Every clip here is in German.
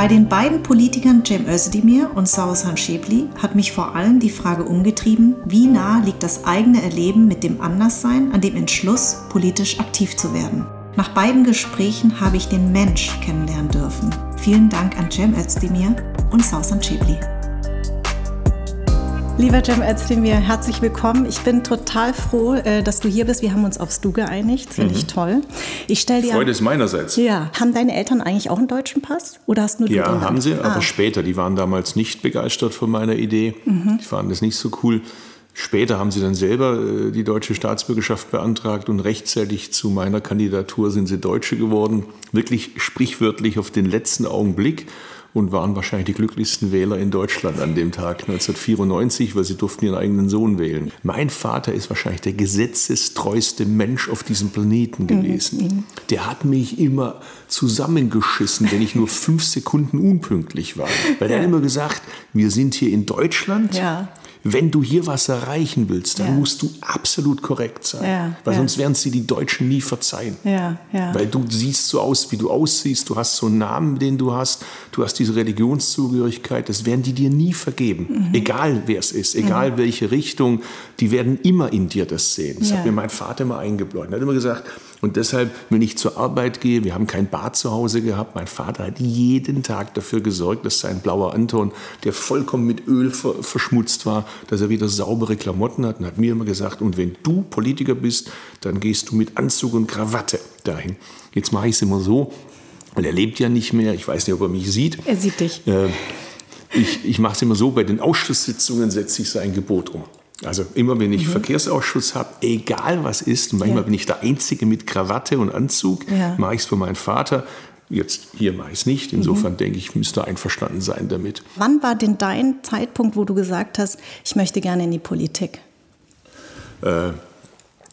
Bei den beiden Politikern Cem Özdemir und Sausan Schäbli hat mich vor allem die Frage umgetrieben, wie nah liegt das eigene Erleben mit dem Anderssein an dem Entschluss, politisch aktiv zu werden. Nach beiden Gesprächen habe ich den Mensch kennenlernen dürfen. Vielen Dank an Cem Özdemir und Sausan Schäbli. Lieber Cem Özdemir, herzlich willkommen. Ich bin total froh, äh, dass du hier bist. Wir haben uns aufs Du geeinigt. Finde ich mhm. toll. Ich stell dir Freude ist meinerseits. Ja. Haben deine Eltern eigentlich auch einen deutschen Pass? Oder hast nur du Ja, haben sie, ah. aber später. Die waren damals nicht begeistert von meiner Idee. Mhm. Die fanden das nicht so cool. Später haben sie dann selber äh, die deutsche Staatsbürgerschaft beantragt und rechtzeitig zu meiner Kandidatur sind sie Deutsche geworden. Wirklich sprichwörtlich auf den letzten Augenblick und waren wahrscheinlich die glücklichsten Wähler in Deutschland an dem Tag 1994, weil sie durften ihren eigenen Sohn wählen. Mein Vater ist wahrscheinlich der gesetzestreueste Mensch auf diesem Planeten gewesen. Mhm. Der hat mich immer zusammengeschissen, wenn ich nur fünf Sekunden unpünktlich war. Weil der hat immer gesagt, wir sind hier in Deutschland. Ja wenn du hier was erreichen willst, dann ja. musst du absolut korrekt sein. Ja, weil ja. sonst werden sie die Deutschen nie verzeihen. Weil du siehst so aus, wie du aussiehst, du hast so einen Namen, den du hast, du hast diese Religionszugehörigkeit, das werden die dir nie vergeben. Mhm. Egal wer es ist, egal mhm. welche Richtung, die werden immer in dir das sehen. Das hat mir mein Vater immer eingebläut. Er hat immer gesagt, und deshalb, wenn ich zur Arbeit gehe, wir haben kein Bad zu Hause gehabt, mein Vater hat jeden Tag dafür gesorgt, dass sein blauer Anton, der vollkommen mit Öl verschmutzt war, dass er wieder saubere Klamotten hat und hat mir immer gesagt, und wenn du Politiker bist, dann gehst du mit Anzug und Krawatte dahin. Jetzt mache ich es immer so, weil er lebt ja nicht mehr, ich weiß nicht, ob er mich sieht. Er sieht dich. Äh, ich, ich mache es immer so, bei den Ausschusssitzungen setze ich sein Gebot um. Also immer wenn ich mhm. Verkehrsausschuss habe, egal was ist, manchmal ja. bin ich der Einzige mit Krawatte und Anzug, ja. mache ich es für meinen Vater. Jetzt hier mache ich es nicht. Insofern mhm. denke ich, müsste einverstanden sein damit. Wann war denn dein Zeitpunkt, wo du gesagt hast, ich möchte gerne in die Politik? Äh,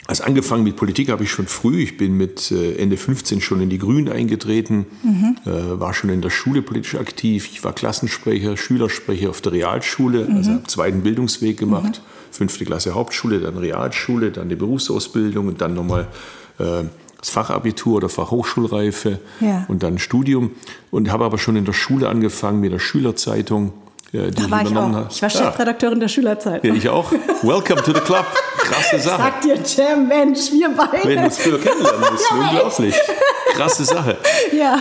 also angefangen mit Politik habe ich schon früh. Ich bin mit äh, Ende 15 schon in die Grünen eingetreten, mhm. äh, war schon in der Schule politisch aktiv. Ich war Klassensprecher, Schülersprecher auf der Realschule, mhm. also habe zweiten Bildungsweg gemacht. Mhm fünfte Klasse Hauptschule, dann Realschule, dann die Berufsausbildung und dann nochmal äh, das Fachabitur oder Fachhochschulreife ja. und dann Studium. Und habe aber schon in der Schule angefangen mit der Schülerzeitung. Äh, da war ich, ich auch. Habe. Ich war Chefredakteurin ja. der Schülerzeitung. Ja, ich auch. Welcome to the club. Krasse Sache. Sag dir, Jam, Mensch, wir beide. Wenn du uns früher kennenlernen musst. ja, unglaublich. Krasse Sache. Ja.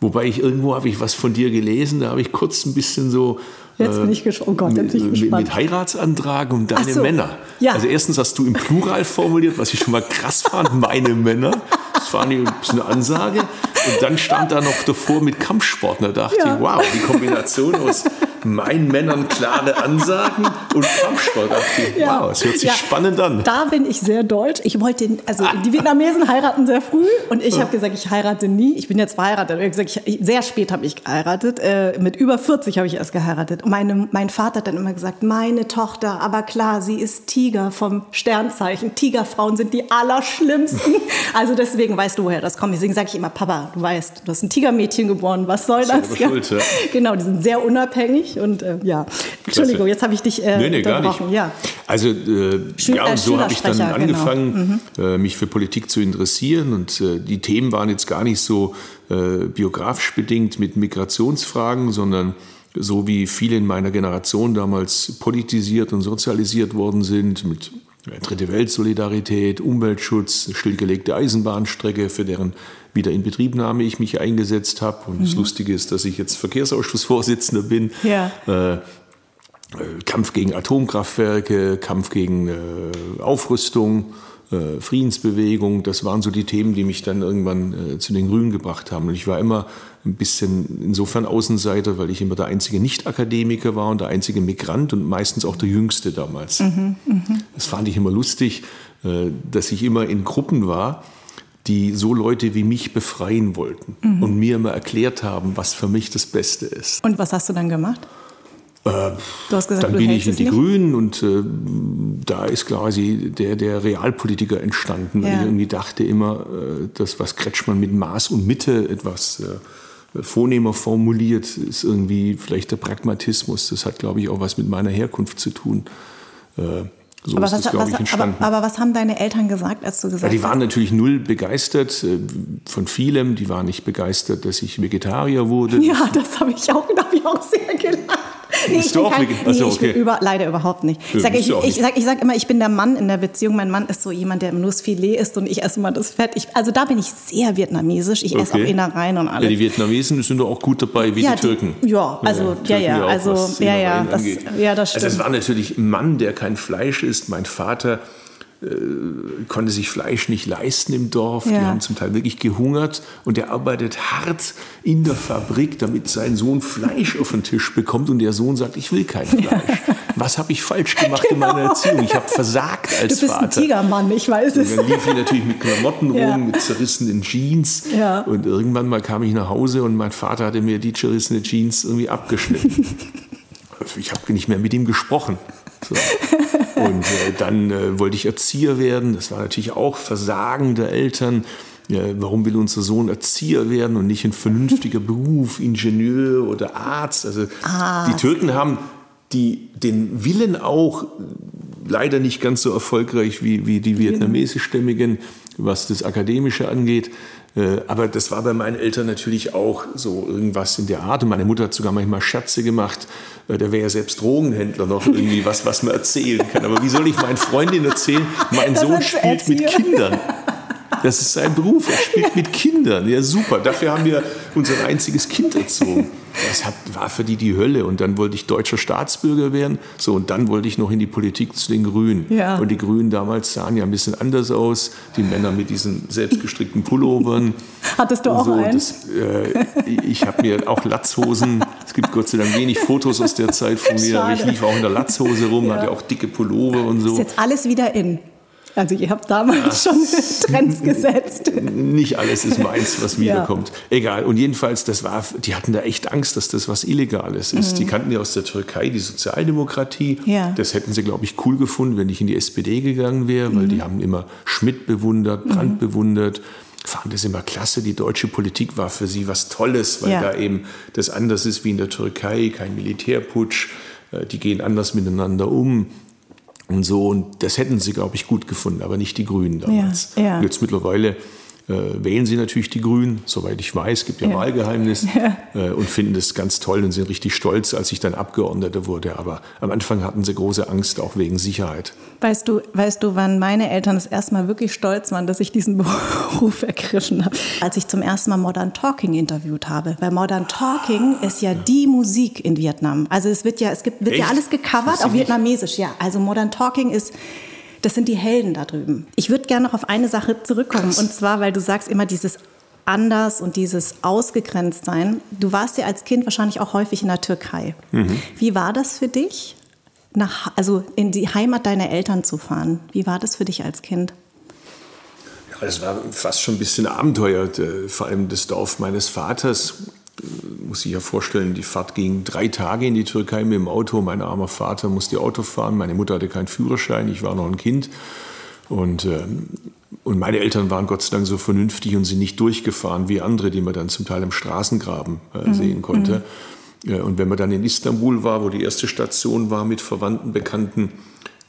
Wobei ich irgendwo habe ich was von dir gelesen, da habe ich kurz ein bisschen so Jetzt bin ich gespannt. Oh Gott, jetzt bin ich gespannt. Mit Heiratsantrag und deine so. Männer. Ja. Also erstens hast du im Plural formuliert, was ich schon mal krass fand, meine Männer. Das war eine, eine Ansage. Und dann stand da noch davor mit Kampfsport. Und da dachte ja. ich, wow, die Kombination aus meinen Männern klare Ansagen und Kampfsport. Ja. Wow, es hört sich ja. spannend an. Da bin ich sehr deutsch. Ich wollte, also die Vietnamesen heiraten sehr früh und ich habe gesagt, ich heirate nie. Ich bin jetzt verheiratet. Ich gesagt, ich, sehr spät habe ich geheiratet. Äh, mit über 40 habe ich erst geheiratet. Und meine, mein Vater hat dann immer gesagt, meine Tochter, aber klar, sie ist Tiger vom Sternzeichen. Tigerfrauen sind die allerschlimmsten. also deswegen weißt du, woher das kommt. Deswegen sage ich immer, Papa, du weißt, du hast ein Tigermädchen geboren. Was soll das? Ja. Schuld, ja. Genau, die sind sehr unabhängig ich. Und äh, ja, Entschuldigung, jetzt habe ich dich äh, nee, nee, gar nicht. Ja. Also äh, Schül ja, und so habe ich dann genau. angefangen, genau. mhm. mich für Politik zu interessieren. Und äh, die Themen waren jetzt gar nicht so äh, biografisch bedingt mit Migrationsfragen, sondern so wie viele in meiner Generation damals politisiert und sozialisiert worden sind mit Dritte Weltsolidarität, Umweltschutz, stillgelegte Eisenbahnstrecke, für deren Wiederinbetriebnahme ich mich eingesetzt habe. Und mhm. das Lustige ist, dass ich jetzt Verkehrsausschussvorsitzender bin. Ja. Äh, äh, Kampf gegen Atomkraftwerke, Kampf gegen äh, Aufrüstung, äh, Friedensbewegung, das waren so die Themen, die mich dann irgendwann äh, zu den Grünen gebracht haben. Und ich war immer ein bisschen insofern Außenseiter, weil ich immer der einzige Nicht-Akademiker war und der einzige Migrant und meistens auch der Jüngste damals. Mhm, mh. Das fand ich immer lustig, äh, dass ich immer in Gruppen war die so Leute wie mich befreien wollten mhm. und mir immer erklärt haben, was für mich das Beste ist. Und was hast du dann gemacht? Äh, du hast gesagt, dann bin ich in die nicht? Grünen und äh, da ist quasi der, der Realpolitiker entstanden. Ja. Ich irgendwie dachte immer, äh, das, was Kretschmann mit Maß und Mitte etwas äh, vornehmer formuliert, ist irgendwie vielleicht der Pragmatismus. Das hat, glaube ich, auch was mit meiner Herkunft zu tun. Äh, So aber, ist was, das, was, ich, aber, aber was haben deine Eltern gesagt, als du Ja, gesagt die waren hast? natürlich null begeistert äh, von vielem. Die waren nicht begeistert, dass ich Vegetarier wurde. Ja, das habe ich auch, da habe ich auch sehr gelacht. Nee, Bist du auch kein, nee, Ach so, ich bin okay. über, leider überhaupt nicht. Ja, Ich sage ich, ich sag, ich sag immer, ich bin der Mann in der Beziehung. Mein Mann ist so jemand, der nur das Filet isst und ich esse immer das Fett. Ich, also da bin ich sehr vietnamesisch. Ich esse auch Okay. Innereien und Ja, alles. die Vietnamesen sind doch auch gut dabei, wie Ja, die die- Türken. ja, also, ja, ja, auch, also, was ja, ja, das- ja, das Also es stimmt. war natürlich ein Mann, der kein Fleisch isst. Mein Vater konnte sich Fleisch nicht leisten im Dorf. Die Ja. haben zum Teil wirklich gehungert und er arbeitet hart in der Fabrik, damit sein Sohn Fleisch auf den Tisch bekommt und der Sohn sagt, ich will kein Fleisch. Was habe ich falsch gemacht in meiner Erziehung? Ich habe versagt als du bist Vater. ein Tigermann, ich weiß es. Und dann lief ich natürlich mit Klamotten Ja. rum, mit zerrissenen Jeans. Und irgendwann mal kam ich nach Hause und mein Vater hatte mir die zerrissene Jeans irgendwie abgeschnitten. Ich habe nicht mehr mit ihm gesprochen. So. Und äh, dann äh, wollte ich Erzieher werden. Das war natürlich auch Versagen der Eltern. Ja, warum will unser Sohn Erzieher werden und nicht ein vernünftiger Beruf, Ingenieur oder Arzt? Also die Türken haben die, den Willen auch leider nicht ganz so erfolgreich wie, wie die vietnamesischstämmigen, was das Akademische angeht. Äh, Aber das war bei meinen Eltern natürlich auch so irgendwas in der Art. Und meine Mutter hat sogar manchmal Scherze gemacht. Äh, Der wäre ja selbst Drogenhändler noch irgendwie was, was man erzählen kann. Aber wie soll ich meinen Freundinnen erzählen, mein Das Sohn spielt mit. Kindern? Das ist sein Beruf. Er spielt mit Kindern. Ja, super. Dafür haben wir unser einziges Kind erzogen. Das hat, war für die die Hölle. Und dann wollte ich deutscher Staatsbürger werden. So, und dann wollte ich noch in die Politik zu den Grünen. Ja. Und die Grünen damals sahen ja ein bisschen anders aus. Die Männer mit diesen selbstgestrickten Pullovern. Hattest du auch so, einen? Das, äh, ich habe mir auch Latzhosen. Es gibt Gott sei Dank wenig Fotos aus der Zeit von mir. Aber ich Schade. lief auch in der Latzhose rum, Ja. hatte auch dicke Pullover und so. Ist jetzt alles wieder in. Also ihr habt damals schon Trends gesetzt. Nicht alles ist meins, was Ja. wiederkommt. Egal. Und jedenfalls, das war, die hatten da echt Angst, dass das was Illegales ist. Die kannten ja aus der Türkei die Sozialdemokratie. Mhm. Ja. Das hätten sie, glaube ich, cool gefunden, wenn ich in die SPD gegangen wäre, weil Mhm. die haben immer Schmidt bewundert, Brandt bewundert. Fanden das immer klasse. Die deutsche Politik war für sie was Tolles, weil Ja. da eben das anders ist wie in der Türkei, kein Militärputsch. Äh, Die gehen anders miteinander um. Und so, und das hätten sie, glaube ich, gut gefunden, aber nicht die Grünen damals. Ja, ja. Jetzt mittlerweile wählen sie natürlich die Grünen, soweit ich weiß, gibt ja, Ja. Wahlgeheimnis äh, und finden das ganz toll und sind richtig stolz, als ich dann Abgeordneter wurde. Aber am Anfang hatten sie große Angst, auch wegen Sicherheit. Weißt du, weißt du, wann meine Eltern das erste Mal wirklich stolz waren, dass ich diesen Beruf ergriffen habe? Als ich zum ersten Mal Modern Talking interviewt habe. Weil Modern Talking ist ja die Musik in Vietnam. Also es wird ja, es gibt, wird ja Echt? alles gecovert auf. Vietnamesisch, ja. Also Modern Talking ist, das sind die Helden da drüben. Ich würde gerne noch auf eine Sache zurückkommen. Und zwar, weil du sagst immer dieses anders und dieses ausgegrenzt sein. Du warst ja als Kind wahrscheinlich auch häufig in der Türkei. Wie war das für dich? Nach, also in die Heimat deiner Eltern zu fahren. Wie war das für dich als Kind? Ja, das war fast schon ein bisschen Abenteuer. Äh, Vor allem das Dorf meines Vaters, muss ich ja vorstellen, die Fahrt ging drei Tage in die Türkei mit dem Auto. Mein armer Vater musste Auto fahren, meine Mutter hatte keinen Führerschein, ich war noch ein Kind. Und, ähm, und meine Eltern waren Gott sei Dank so vernünftig und sind nicht durchgefahren wie andere, die man dann zum Teil im Straßengraben äh, sehen konnte. Ja, und wenn man dann in Istanbul war, wo die erste Station war mit Verwandten, Bekannten,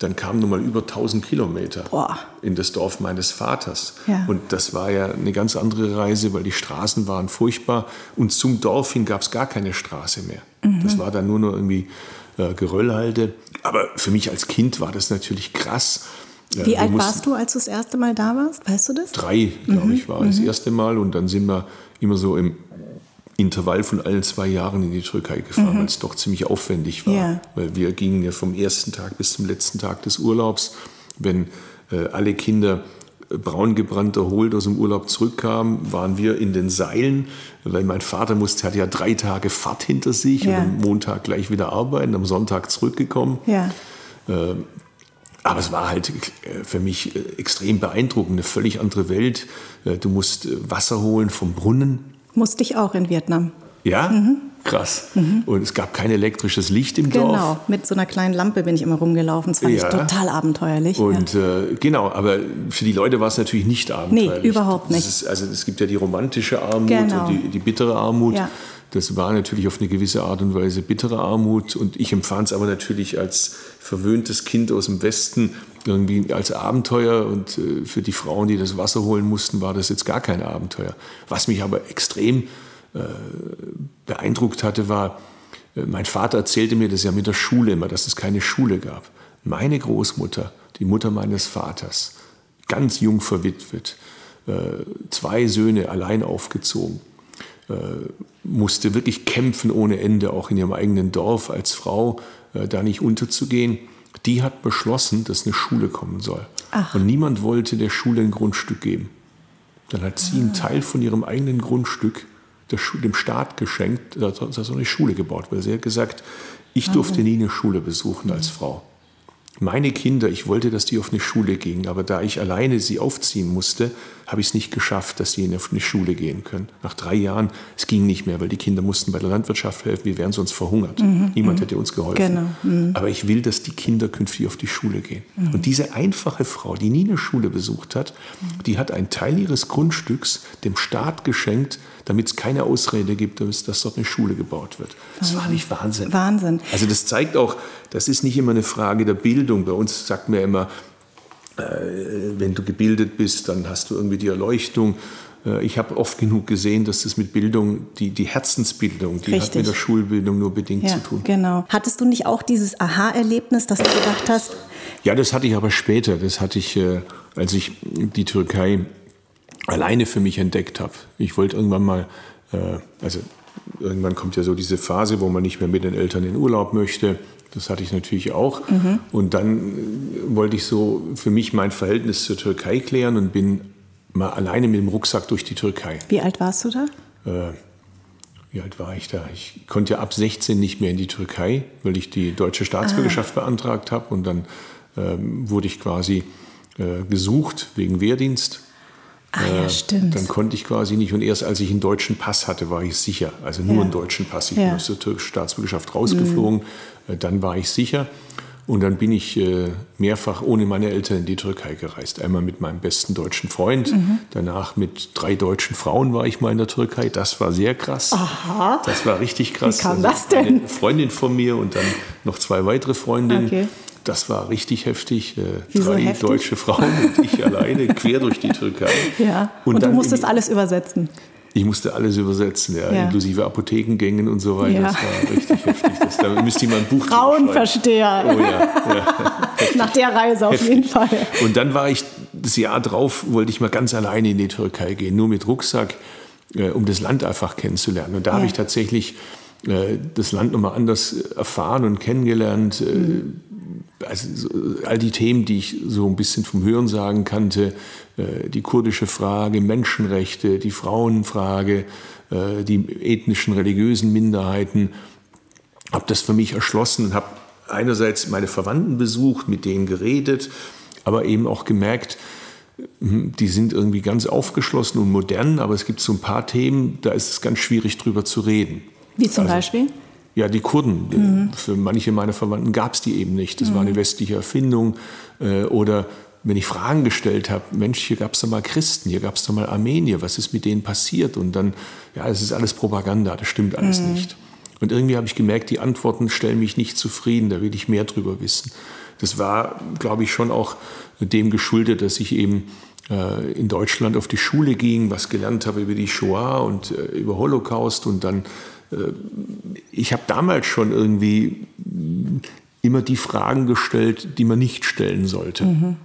dann kamen nun mal über 1000 Kilometer Boah. in das Dorf meines Vaters. Ja. Und das war ja eine ganz andere Reise, weil die Straßen waren furchtbar. Und zum Dorf hin gab es gar keine Straße mehr. Mhm. Das war dann nur noch irgendwie äh, Geröllhalde. Aber für mich als Kind war das natürlich krass. Äh, Wie alt warst du, als du das erste Mal da warst? Weißt du das? Drei, glaube ich, war das erste Mal. Und dann sind wir immer so im Intervall von allen zwei Jahren in die Türkei gefahren, weil es doch ziemlich aufwendig war. Ja. Weil wir gingen ja vom ersten Tag bis zum letzten Tag des Urlaubs. Wenn äh, alle Kinder äh, braun gebrannt erholt aus dem Urlaub zurückkamen, waren wir in den Seilen, weil mein Vater musste, hatte ja drei Tage Fahrt hinter sich Ja. und am Montag gleich wieder arbeiten, am Sonntag zurückgekommen. Ja. Aber es war halt äh, für mich äh, extrem beeindruckend, eine völlig andere Welt. Äh, Du musst äh, Wasser holen vom Brunnen. Musste ich auch in Vietnam. Ja, krass. Und es gab kein elektrisches Licht im Mhm. Genau, Dorf. mit so einer kleinen Lampe bin ich immer rumgelaufen. Das fand Ja. ich total abenteuerlich. Und ja. äh, genau, aber für die Leute war es natürlich nicht abenteuerlich. Nee, überhaupt nicht. Ist, also es gibt ja die romantische Armut Genau. und die, die bittere Armut. Ja. Das war natürlich auf eine gewisse Art und Weise bittere Armut und ich empfand es aber natürlich als verwöhntes Kind aus dem Westen irgendwie als Abenteuer und äh, für die Frauen, die das Wasser holen mussten, war das jetzt gar kein Abenteuer. Was mich aber extrem äh, beeindruckt hatte, war, äh, mein Vater erzählte mir das ja mit der Schule immer, dass es keine Schule gab. Meine Großmutter, die Mutter meines Vaters, ganz jung verwitwet, zwei Söhne allein aufgezogen, musste wirklich kämpfen ohne Ende, auch in ihrem eigenen Dorf als Frau, da nicht unterzugehen. Die hat beschlossen, dass eine Schule kommen soll. Ach. Und niemand wollte der Schule ein Grundstück geben. Dann hat sie einen Teil von ihrem eigenen Grundstück dem Staat geschenkt, dass so eine Schule gebaut weil Sie hat gesagt, ich durfte nie eine Schule besuchen als Frau meine Kinder, ich wollte, dass die auf eine Schule gingen, aber da ich alleine sie aufziehen musste, habe ich es nicht geschafft, dass sie auf eine Schule gehen können. Nach drei Jahren, es ging nicht mehr, weil die Kinder mussten bei der Landwirtschaft helfen, wir wären sonst verhungert. Mhm, Niemand mhm. hätte uns geholfen. Genau. Mhm. Aber ich will, dass die Kinder künftig auf die Schule gehen. Mhm. Und diese einfache Frau, die nie eine Schule besucht hat, die hat einen Teil ihres Grundstücks dem Staat geschenkt, damit es keine Ausrede gibt, dass, dass dort eine Schule gebaut wird. Das war nicht Wahnsinn. Wahnsinn. Also das zeigt auch, das ist nicht immer eine Frage der Bildung. Bei uns sagt man ja immer, äh, wenn du gebildet bist, dann hast du irgendwie die Erleuchtung. Äh, ich habe oft genug gesehen, dass das mit Bildung, die, die Herzensbildung, die Richtig. hat mit der Schulbildung nur bedingt ja, zu tun. Genau. Hattest du nicht auch dieses Aha-Erlebnis, dass du gedacht hast? Ja, das hatte ich aber später. Das hatte ich, äh, als ich die Türkei alleine für mich entdeckt habe. Ich wollte irgendwann mal, also irgendwann kommt ja so diese Phase, wo man nicht mehr mit den Eltern in Urlaub möchte. Das hatte ich natürlich auch. Mhm. Und dann äh, wollte ich so für mich mein Verhältnis zur Türkei klären und bin mal alleine mit dem Rucksack durch die Türkei. Wie alt warst du da? Äh, wie alt war ich da? Ich konnte ja ab 16 nicht mehr in die Türkei, weil ich die deutsche Staatsbürgerschaft ah. beantragt habe. Und dann ähm, wurde ich quasi äh, gesucht wegen Wehrdienst. Ah, ja, äh, stimmt. Dann konnte ich quasi nicht. Und erst als ich einen deutschen Pass hatte, war ich sicher. Also nur ja. einen deutschen Pass. Ich ja. bin aus der türkischen Staatsbürgerschaft rausgeflogen. Mhm. Dann war ich sicher. Und dann bin ich äh, mehrfach ohne meine Eltern in die Türkei gereist. Einmal mit meinem besten deutschen Freund, mhm. danach mit drei deutschen Frauen war ich mal in der Türkei. Das war sehr krass. Aha. Das war richtig krass. Wie kam also das denn? Eine Freundin von mir und dann noch zwei weitere Freundinnen. Okay. Das war richtig heftig. Äh, Wieso drei heftig? deutsche Frauen und ich alleine quer durch die Türkei. Ja. Und, und du musstest alles übersetzen. Ich musste alles übersetzen, ja, ja. inklusive Apothekengängen und so weiter. Ja. Das war richtig heftig. Das, da müsste jemand ein Buch Frauenversteher. Oh ja. Nach der Reise auf heftig. jeden Fall. Und dann war ich das Jahr drauf, wollte ich mal ganz alleine in die Türkei gehen, nur mit Rucksack, äh, um das Land einfach kennenzulernen. Und da habe ich tatsächlich äh, das Land nochmal anders erfahren und kennengelernt. Äh, mhm also all die Themen, die ich so ein bisschen vom Hörensagen kannte, äh, die kurdische Frage, Menschenrechte, die Frauenfrage, äh, die ethnischen, religiösen Minderheiten, habe das für mich erschlossen und habe einerseits meine Verwandten besucht, mit denen geredet, aber eben auch gemerkt, hm, die sind irgendwie ganz aufgeschlossen und modern, aber es gibt so ein paar Themen, da ist es ganz schwierig drüber zu reden. Wie zum also, Beispiel? Ja, die Kurden. Mhm. Für manche meiner Verwandten gab es die eben nicht. Das mhm. war eine westliche Erfindung. Äh, oder wenn ich Fragen gestellt habe, Mensch, hier gab es doch mal Christen, hier gab es doch mal Armenier, was ist mit denen passiert? Und dann, ja, es ist alles Propaganda, das stimmt alles mhm. nicht. Und irgendwie habe ich gemerkt, die Antworten stellen mich nicht zufrieden, da will ich mehr drüber wissen. Das war, glaube ich, schon auch dem geschuldet, dass ich eben äh, in Deutschland auf die Schule ging, was gelernt habe über die Shoah und äh, über Holocaust und dann ich habe damals schon irgendwie immer die Fragen gestellt, die man nicht stellen sollte. Mhm.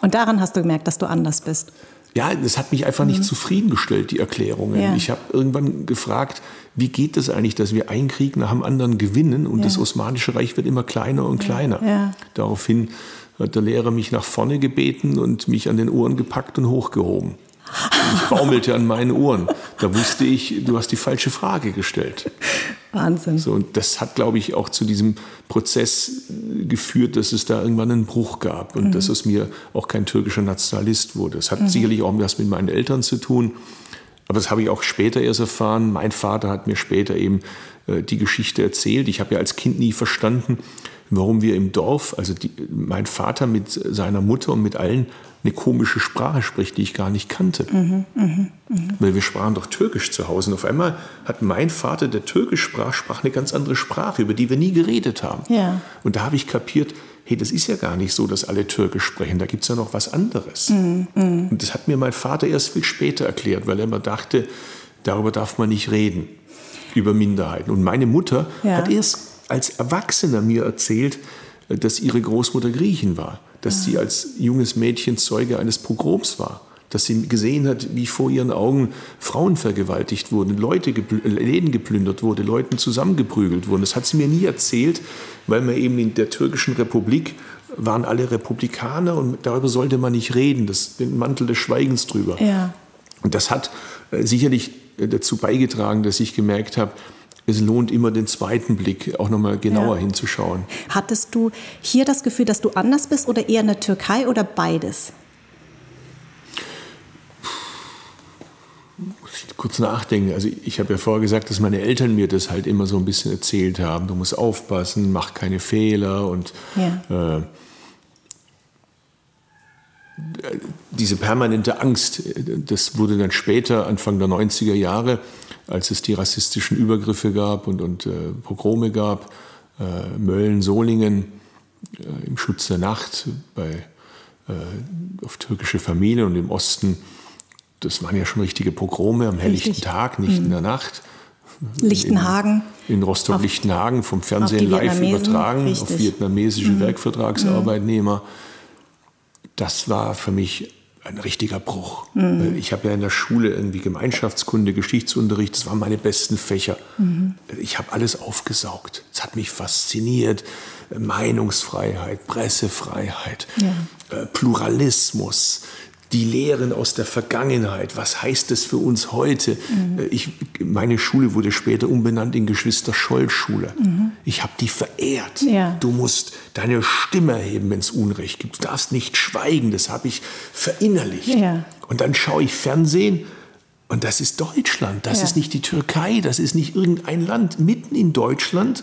Und daran hast du gemerkt, dass du anders bist. Ja, das hat mich einfach mhm. nicht zufriedengestellt, die Erklärungen. Ja. Ich habe irgendwann gefragt, wie geht es das eigentlich, dass wir einen Krieg nach dem anderen gewinnen und ja. das Osmanische Reich wird immer kleiner und kleiner. Ja. Daraufhin hat der Lehrer mich nach vorne gebeten und mich an den Ohren gepackt und hochgehoben. Ich baumelte an meinen Ohren. Da wusste ich, du hast die falsche Frage gestellt. Wahnsinn. So, und das hat, glaube ich, auch zu diesem Prozess geführt, dass es da irgendwann einen Bruch gab und mhm. dass aus mir auch kein türkischer Nationalist wurde. Das hat mhm. sicherlich auch was mit meinen Eltern zu tun. Aber das habe ich auch später erst erfahren. Mein Vater hat mir später eben äh, die Geschichte erzählt. Ich habe ja als Kind nie verstanden, warum wir im Dorf, also die, mein Vater mit seiner Mutter und mit allen eine komische Sprache spricht, die ich gar nicht kannte. Mhm, mh, mh. Weil wir sprachen doch Türkisch zu Hause. Und auf einmal hat mein Vater, der Türkisch sprach, sprach eine ganz andere Sprache, über die wir nie geredet haben. Ja. Und da habe ich kapiert, hey, das ist ja gar nicht so, dass alle Türkisch sprechen, da gibt es ja noch was anderes. Mhm, mh. Und das hat mir mein Vater erst viel später erklärt, weil er immer dachte, darüber darf man nicht reden, über Minderheiten. Und meine Mutter Ja. hat erst als Erwachsener mir erzählt, dass ihre Großmutter Griechin war, dass sie als junges Mädchen Zeuge eines Pogroms war, dass sie gesehen hat, wie vor ihren Augen Frauen vergewaltigt wurden, Leute geplü- Läden geplündert wurde, Leuten zusammengeprügelt wurden. Das hat sie mir nie erzählt, weil man eben in der türkischen Republik waren alle Republikaner und darüber sollte man nicht reden, das den Mantel des Schweigens drüber. Ja. Und das hat äh, sicherlich äh, dazu beigetragen, dass ich gemerkt habe, es lohnt immer den zweiten Blick, auch nochmal genauer Ja. hinzuschauen. Hattest du hier das Gefühl, dass du anders bist oder eher in der Türkei oder beides? Muss ich kurz nachdenken. Also ich habe ja vorher gesagt, dass meine Eltern mir das halt immer so ein bisschen erzählt haben. Du musst aufpassen, mach keine Fehler und Ja. äh, diese permanente Angst, äh, das wurde dann später, Anfang der 90er Jahre, als es die rassistischen Übergriffe gab und, und äh, Pogrome gab, äh, Mölln, Solingen, äh, im Schutz der Nacht, bei, äh, auf türkische Familien und im Osten, das waren ja schon richtige Pogrome am helllichten Richtig. Tag, nicht in der Nacht. Lichtenhagen. In, in Rostock-Lichtenhagen vom Fernsehen live übertragen auf richtig. vietnamesische Werkvertragsarbeitnehmer. Das war für mich ein richtiger Bruch. Weil Ich habe ja in der Schule irgendwie Gemeinschaftskunde, Geschichtsunterricht, das waren meine besten Fächer. Ich habe alles aufgesaugt. Es hat mich fasziniert. Meinungsfreiheit, Pressefreiheit, äh, Pluralismus, die Lehren aus der Vergangenheit. Was heißt das für uns heute? Äh, Ich, meine Schule wurde später umbenannt in Geschwister-Scholl-Schule. Ich habe die verehrt. Ja. Du musst deine Stimme erheben, wenn es Unrecht gibt. Du darfst nicht schweigen. Das habe ich verinnerlicht. Ja. Und dann schaue ich Fernsehen und das ist Deutschland. Das Ja. ist nicht die Türkei. Das ist nicht irgendein Land. Mitten in Deutschland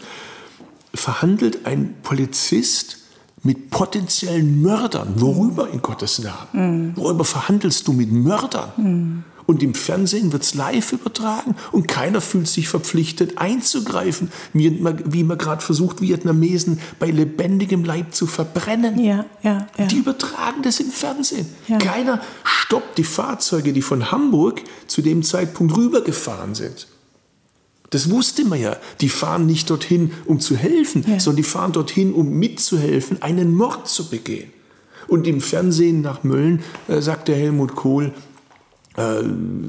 verhandelt ein Polizist mit potenziellen Mördern. Worüber in Gottes Namen? Worüber verhandelst du mit Mördern? Und im Fernsehen wird es live übertragen und keiner fühlt sich verpflichtet einzugreifen, wie man, man gerade versucht, Vietnamesen bei lebendigem Leib zu verbrennen. Ja, ja, ja. Die übertragen das im Fernsehen. Keiner stoppt die Fahrzeuge, die von Hamburg zu dem Zeitpunkt rübergefahren sind. Das wusste man ja. Die fahren nicht dorthin, um zu helfen, Ja. sondern die fahren dorthin, um mitzuhelfen, einen Mord zu begehen. Und im Fernsehen nach Mölln äh, sagt der Helmut Kohl, äh,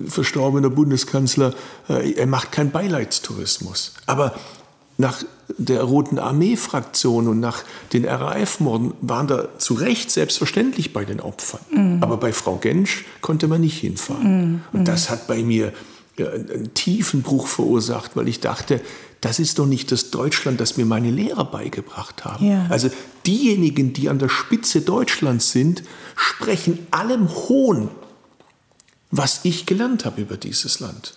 verstorbener Bundeskanzler, äh, er macht keinen Beileidstourismus. Aber nach der Roten Armee-Fraktion und nach den RAF-Morden waren da zu Recht selbstverständlich bei den Opfern. Aber bei Frau Gensch konnte man nicht hinfahren. Und das hat bei mir einen tiefen Bruch verursacht, weil ich dachte, das ist doch nicht das Deutschland, das mir meine Lehrer beigebracht haben. Ja. Also diejenigen, die an der Spitze Deutschlands sind, sprechen allem Hohn was ich gelernt habe über dieses Land.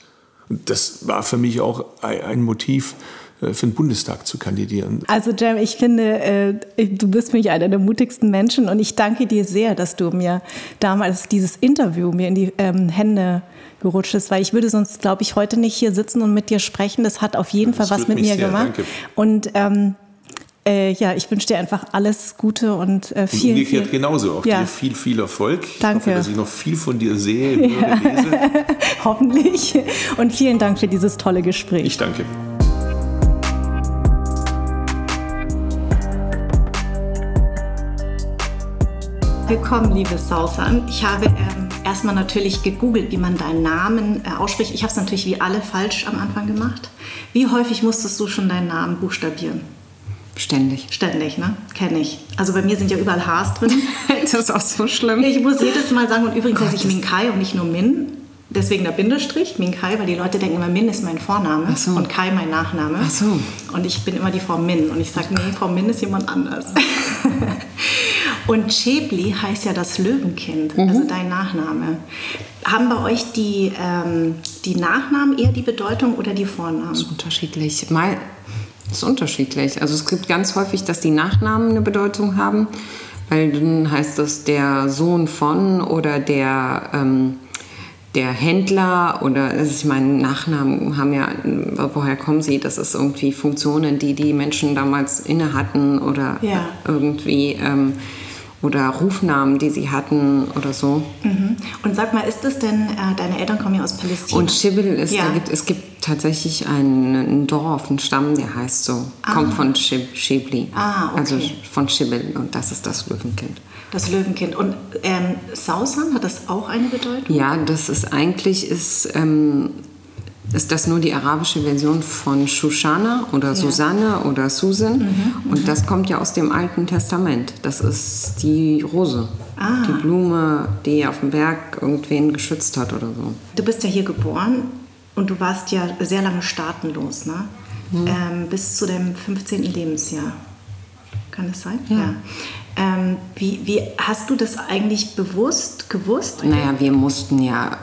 Und das war für mich auch ein Motiv, äh, für den Bundestag zu kandidieren. Also Jem, ich finde, äh, du bist für mich einer der mutigsten Menschen und ich danke dir sehr, dass du mir damals dieses Interview mir in die ähm, Hände gerutscht ist, weil ich würde sonst, glaube ich, heute nicht hier sitzen und mit dir sprechen. Das hat auf jeden Das Fall was mit mir sehr, gemacht. danke. Und ähm, äh, ja, ich wünsche dir einfach alles Gute und äh, Und vielen, umgekehrt vielen genauso. Auch Ja. dir viel, viel Erfolg. Danke. Ich hoffe, dass ich noch viel von dir sehe, höre, lese. hoffentlich und vielen Dank für dieses tolle Gespräch. Ich danke. Willkommen, liebe Sausan. Ich habe ähm, erstmal natürlich gegoogelt, wie man deinen Namen äh, ausspricht. Ich habe es natürlich wie alle falsch am Anfang gemacht. Wie häufig musstest du schon deinen Namen buchstabieren? Ständig. Ständig, ne? Kenne ich. Also bei mir sind ja überall Hs drin. Das ist auch so schlimm. Ich muss jedes Mal sagen, und übrigens heiße ich Minkai und nicht nur Min. Deswegen der Bindestrich, Minkai, weil die Leute denken immer, Min ist mein Vorname so. und Kai mein Nachname. Ach so. Und ich bin immer die Frau Min. Und ich sage, nee, Frau Min ist jemand anders. und Chebli heißt ja das Löwenkind, Mhm. also dein Nachname. Haben bei euch die, ähm, die Nachnamen eher die Bedeutung oder die Vornamen? Das ist unterschiedlich. Mal, Das ist unterschiedlich. Also es gibt ganz häufig, dass die Nachnamen eine Bedeutung haben, weil dann heißt es der Sohn von oder der, ähm, der Händler oder, also ich meine, Nachnamen haben ja, woher kommen sie? Das ist irgendwie Funktionen, die die Menschen damals inne hatten oder Ja. irgendwie ähm, oder Rufnamen, die sie hatten oder so. Mhm. Und sag mal, ist das denn, äh, deine Eltern kommen ja aus Palästina? Und Schibbel ist, Ja. da gibt, es gibt tatsächlich ein, ein Dorf, einen Stamm, der heißt so, kommt von Schib, Schibli. Ah, okay. Also von Schibbel und das ist das Löwenkind. Das Löwenkind. Und ähm, Sausan, hat das auch eine Bedeutung? Ja, das ist eigentlich, ist, ähm, ist das nur die arabische Version von Shoshana oder Susanne oder Susan. Mhm, und das kommt ja aus dem Alten Testament. Das ist die Rose. Ah. Die Blume, die auf dem Berg irgendwen geschützt hat oder so. Du bist ja hier geboren und du warst ja sehr lange staatenlos, ne? Mhm. Ähm, bis zu deinem 15. Lebensjahr. Kann das sein? Ja. Ähm, wie, wie hast du das eigentlich bewusst gewusst? Naja, wir mussten ja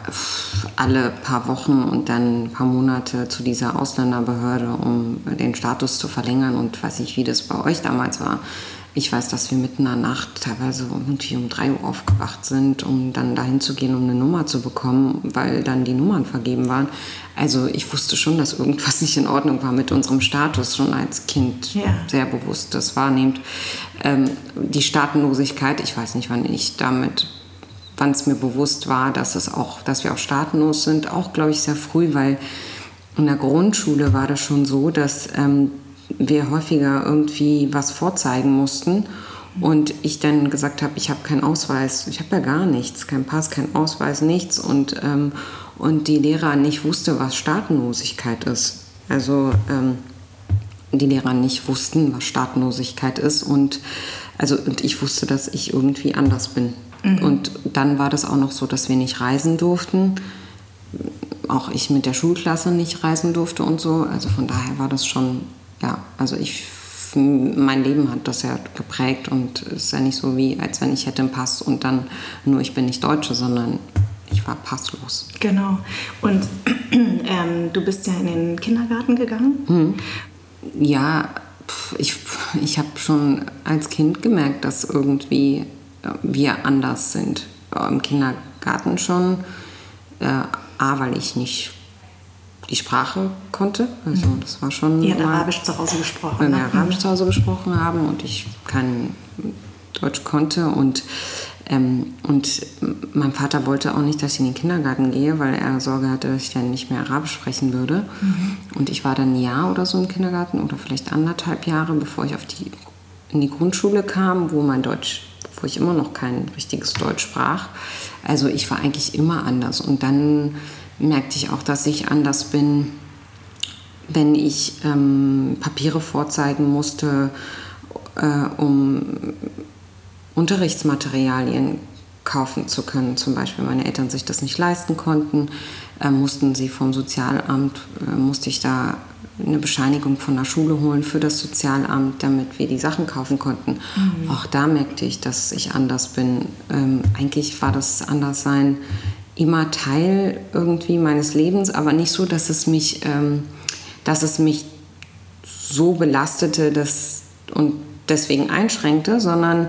alle paar Wochen und dann ein paar Monate zu dieser Ausländerbehörde, um den Status zu verlängern und weiß nicht, wie das bei euch damals war. Ich weiß, dass wir mitten in der Nacht teilweise irgendwie um 3 Uhr aufgewacht sind, um dann dahin zu gehen, um eine Nummer zu bekommen, weil dann die Nummern vergeben waren. Also ich wusste schon, dass irgendwas nicht in Ordnung war mit unserem Status, schon als Kind Ja. sehr bewusst das wahrnehmt. Ähm, die Staatenlosigkeit, ich weiß nicht, wann ich damit wann es mir bewusst war, dass es auch, dass wir auch staatenlos sind, auch glaube ich sehr früh, weil in der Grundschule war das schon so, dass ähm, wir häufiger irgendwie was vorzeigen mussten und ich dann gesagt habe, ich habe keinen Ausweis, ich habe ja gar nichts, kein Pass, kein Ausweis, nichts und ähm, und die Lehrer nicht wusste, was Staatenlosigkeit ist. Also ähm, die Lehrer nicht wussten, was Staatenlosigkeit ist und also und ich wusste, dass ich irgendwie anders bin. Und dann war das auch noch so, dass wir nicht reisen durften. Auch ich mit der Schulklasse nicht reisen durfte und so. Also von daher war das schon, ja, also ich, mein Leben hat das ja geprägt und es ist ja nicht so wie, als wenn ich hätte einen Pass und dann nur ich bin nicht Deutsche, sondern ich war passlos. Genau. Und ähm, du bist ja in den Kindergarten gegangen. Ja, pf, ich, ich habe schon als Kind gemerkt, dass irgendwie äh, wir anders sind. Im Kindergarten schon. Äh, A, weil ich nicht die Sprache konnte. Also das war schon. Ihr habt Arabisch zu Hause gesprochen. wir ne? Arabisch zu Hause gesprochen haben und ich kein Deutsch konnte und ähm, und mein Vater wollte auch nicht, dass ich in den Kindergarten gehe, weil er Sorge hatte, dass ich dann nicht mehr Arabisch sprechen würde. Und ich war dann ein Jahr oder so im Kindergarten oder vielleicht anderthalb Jahre, bevor ich auf die, in die Grundschule kam, wo mein Deutsch, wo ich immer noch kein richtiges Deutsch sprach. Also ich war eigentlich immer anders. Und dann merkte ich auch, dass ich anders bin, wenn ich ähm, Papiere vorzeigen musste, äh, um Unterrichtsmaterialien kaufen zu können. Zum Beispiel meine Eltern sich das nicht leisten konnten, äh, mussten sie vom Sozialamt, äh, musste ich da eine Bescheinigung von der Schule holen für das Sozialamt, damit wir die Sachen kaufen konnten. Auch da merkte ich, dass ich anders bin. Ähm, eigentlich war das Anderssein immer Teil irgendwie meines Lebens, aber nicht so, dass es mich, ähm, dass es mich so belastete dass, und deswegen einschränkte, sondern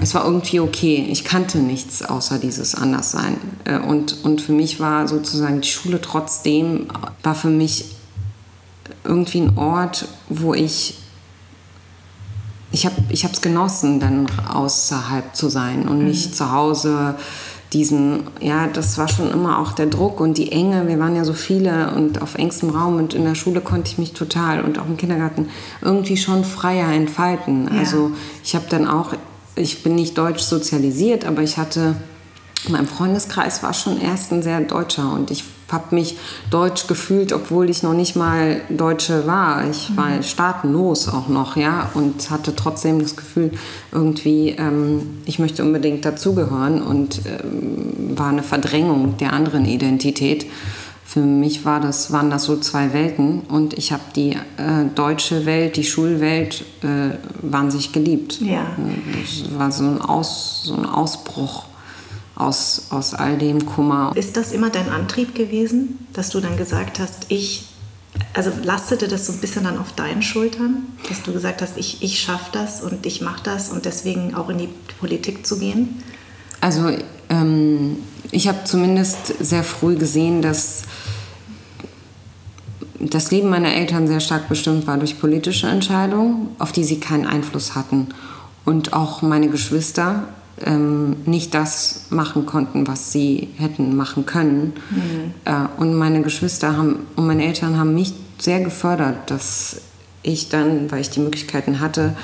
es war irgendwie okay. Ich kannte nichts außer dieses Anderssein. Äh, Und, und für mich war sozusagen die Schule trotzdem, war für mich irgendwie ein Ort, wo ich ich habe es genossen, dann außerhalb zu sein und nicht zu Hause diesen, ja, das war schon immer auch der Druck und die Enge. Wir waren ja so viele und auf engstem Raum und in der Schule konnte ich mich total und auch im Kindergarten irgendwie schon freier entfalten. Ja. Also ich habe dann auch, ich bin nicht deutsch sozialisiert, aber ich hatte, mein Freundeskreis war schon erst ein sehr deutscher und ich habe mich deutsch gefühlt, obwohl ich noch nicht mal Deutsche war. Ich war staatenlos auch noch, ja, und hatte trotzdem das Gefühl, irgendwie, ähm, ich möchte unbedingt dazugehören und ähm, war eine Verdrängung der anderen Identität. Für mich war das, waren das so zwei Welten und ich habe die äh, deutsche Welt, die Schulwelt äh, wahnsinnig geliebt. Ja. Es war so ein, Aus, so ein Ausbruch aus, aus all dem Kummer. Ist das immer dein Antrieb gewesen, dass du dann gesagt hast, ich also lastete das so ein bisschen dann auf deinen Schultern, dass du gesagt hast, ich, ich schaffe das und ich mache das und deswegen auch in die Politik zu gehen? Also ähm, ich habe zumindest sehr früh gesehen, dass das Leben meiner Eltern sehr stark bestimmt war durch politische Entscheidungen, auf die sie keinen Einfluss hatten. Und auch meine Geschwister ähm, nicht das machen konnten, was sie hätten machen können. Mhm. Äh, und meine Geschwister haben und meine Eltern haben mich sehr gefördert, dass ich dann, weil ich die Möglichkeiten hatte,